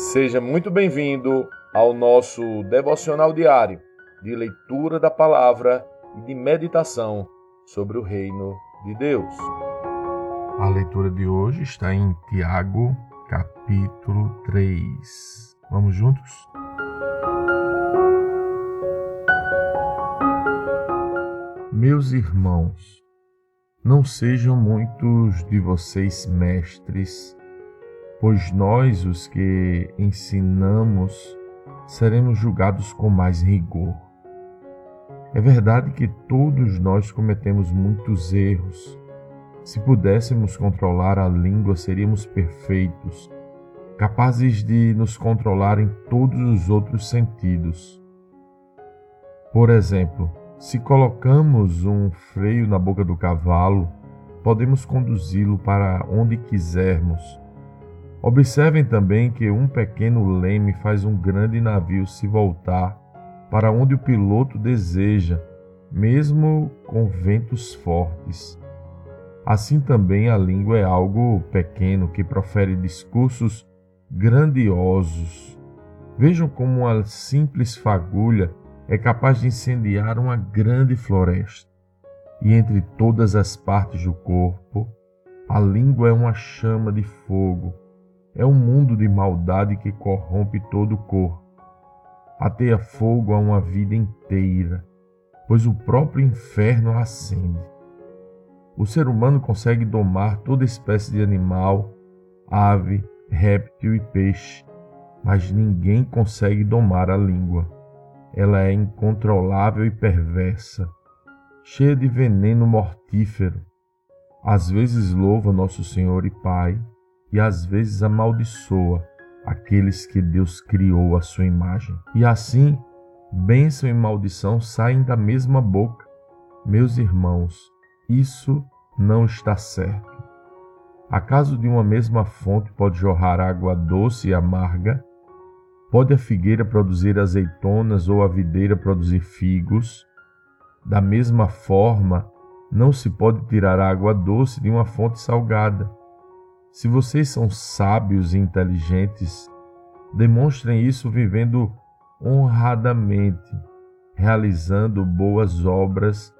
Seja muito bem-vindo ao nosso devocional diário de leitura da palavra e de meditação sobre o reino de Deus. A leitura de hoje está em Tiago, capítulo 3. Vamos juntos? Meus irmãos, não sejam muitos de vocês mestres pois nós, os que ensinamos, seremos julgados com mais rigor. É verdade que todos nós cometemos muitos erros. Se pudéssemos controlar a língua, seríamos perfeitos, capazes de nos controlar em todos os outros sentidos. Por exemplo, se colocamos um freio na boca do cavalo, podemos conduzi-lo para onde quisermos Observem também que um pequeno leme faz um grande navio se voltar para onde o piloto deseja, mesmo com ventos fortes. Assim também a língua é algo pequeno que profere discursos grandiosos. Vejam como uma simples fagulha é capaz de incendiar uma grande floresta. E entre todas as partes do corpo, a língua é uma chama de fogo é um mundo de maldade que corrompe todo o corpo. Ateia fogo a uma vida inteira, pois o próprio inferno acende. O ser humano consegue domar toda espécie de animal, ave, réptil e peixe, mas ninguém consegue domar a língua. Ela é incontrolável e perversa, cheia de veneno mortífero. Às vezes louva nosso Senhor e Pai, e às vezes amaldiçoa aqueles que Deus criou à sua imagem. E assim, bênção e maldição saem da mesma boca. Meus irmãos, isso não está certo. Acaso de uma mesma fonte pode jorrar água doce e amarga? Pode a figueira produzir azeitonas ou a videira produzir figos? Da mesma forma, não se pode tirar água doce de uma fonte salgada se vocês são sábios e inteligentes, demonstrem isso vivendo honradamente, realizando boas obras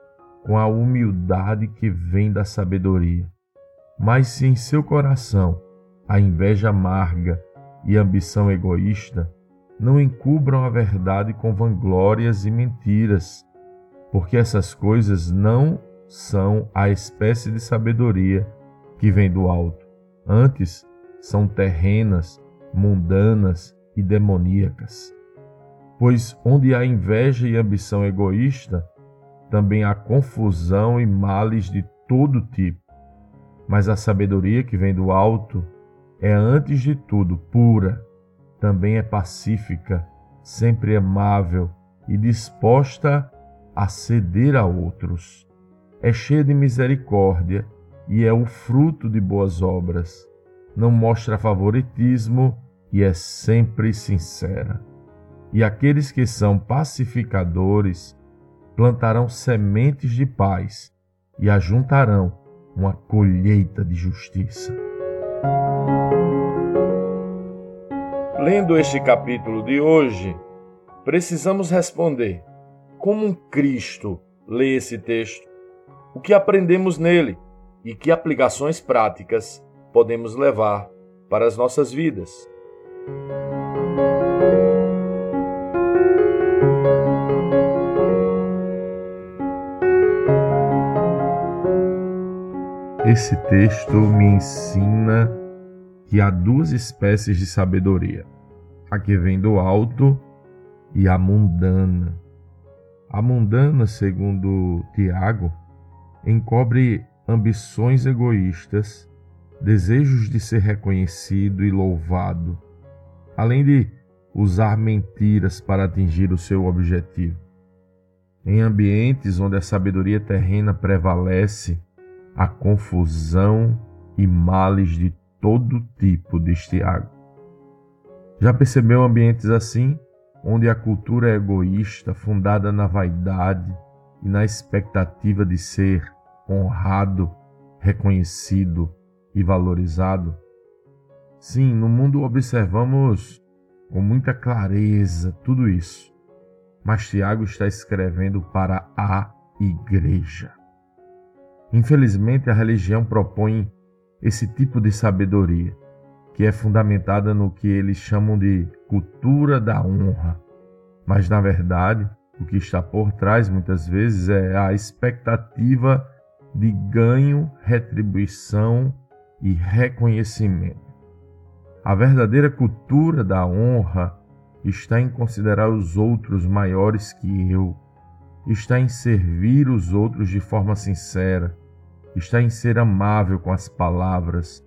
com a humildade que vem da sabedoria. Mas se em seu coração a inveja amarga e a ambição egoísta, não encubram a verdade com vanglórias e mentiras, porque essas coisas não são a espécie de sabedoria que vem do alto Antes, são terrenas, mundanas e demoníacas. Pois onde há inveja e ambição egoísta, também há confusão e males de todo tipo. Mas a sabedoria que vem do alto é, antes de tudo, pura, também é pacífica, sempre amável e disposta a ceder a outros. É cheia de misericórdia e é o fruto de boas obras. Não mostra favoritismo e é sempre sincera. E aqueles que são pacificadores plantarão sementes de paz e ajuntarão uma colheita de justiça. Lendo este capítulo de hoje, precisamos responder: como um Cristo lê esse texto? O que aprendemos nele? E que aplicações práticas podemos levar para as nossas vidas. Esse texto me ensina que há duas espécies de sabedoria: a que vem do alto e a mundana. A mundana, segundo Tiago, encobre ambições egoístas, desejos de ser reconhecido e louvado, além de usar mentiras para atingir o seu objetivo. Em ambientes onde a sabedoria terrena prevalece, a confusão e males de todo tipo, diz Tiago. Já percebeu ambientes assim, onde a cultura é egoísta, fundada na vaidade e na expectativa de ser honrado, reconhecido e valorizado? Sim, no mundo observamos com muita clareza, tudo isso. Mas Tiago está escrevendo para a igreja. Infelizmente, a religião propõe esse tipo de sabedoria, que é fundamentada no que eles chamam de cultura da honra. Mas, na verdade, o que está por trás muitas vezes é a expectativa de ganho, retribuição e reconhecimento. A verdadeira cultura da honra está em considerar os outros maiores que eu, está em servir os outros de forma sincera, está em ser amável com as palavras,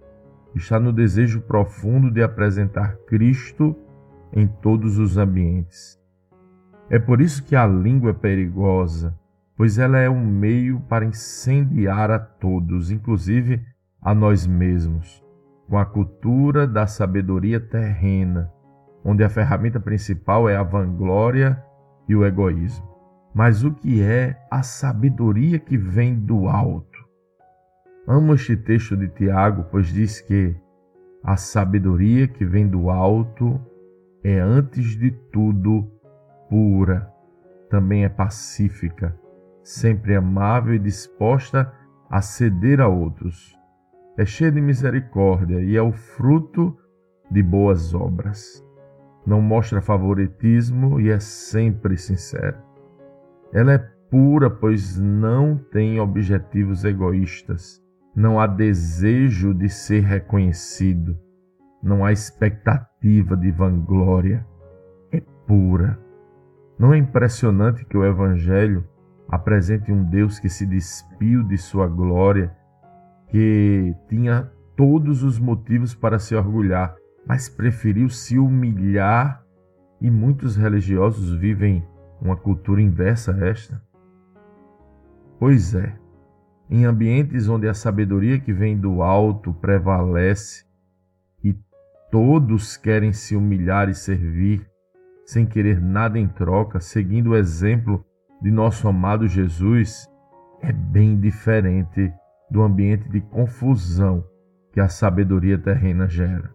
está no desejo profundo de apresentar Cristo em todos os ambientes. É por isso que a língua é perigosa, pois ela é um meio para incendiar a todos, inclusive a nós mesmos, com a cultura da sabedoria terrena, onde a ferramenta principal é a vanglória e o egoísmo. Mas o que é a sabedoria que vem do alto? Amo este texto de Tiago, pois diz que a sabedoria que vem do alto é, antes de tudo, pura, também é pacífica, sempre amável e disposta a ceder a outros. É cheia de misericórdia e é o fruto de boas obras. Não mostra favoritismo e é sempre sincera. Ela é pura, pois não tem objetivos egoístas não há desejo de ser reconhecido, não há expectativa de vanglória, é pura. Não é impressionante que o Evangelho apresente um Deus que se despiu de sua glória, que tinha todos os motivos para se orgulhar, mas preferiu se humilhar e muitos religiosos vivem uma cultura inversa a esta? Pois é, em ambientes onde a sabedoria que vem do alto prevalece e todos querem se humilhar e servir, sem querer nada em troca, seguindo o exemplo de nosso amado Jesus, é bem diferente do ambiente de confusão que a sabedoria terrena gera.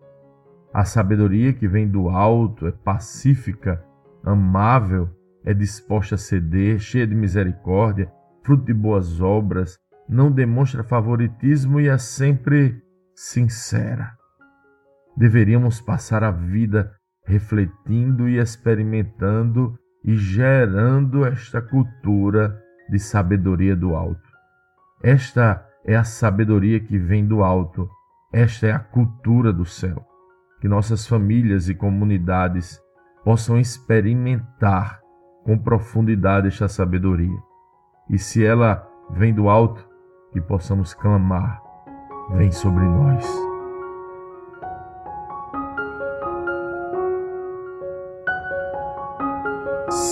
A sabedoria que vem do alto é pacífica, amável, é disposta a ceder, cheia de misericórdia, fruto de boas obras, não demonstra favoritismo e é sempre sincera. Deveríamos passar a vida refletindo e experimentando e gerando esta cultura de sabedoria do alto. Esta é a sabedoria que vem do alto, esta é a cultura do céu. Que nossas famílias e comunidades possam experimentar com profundidade esta sabedoria. E se ela vem do alto, que possamos clamar: Vem sobre nós.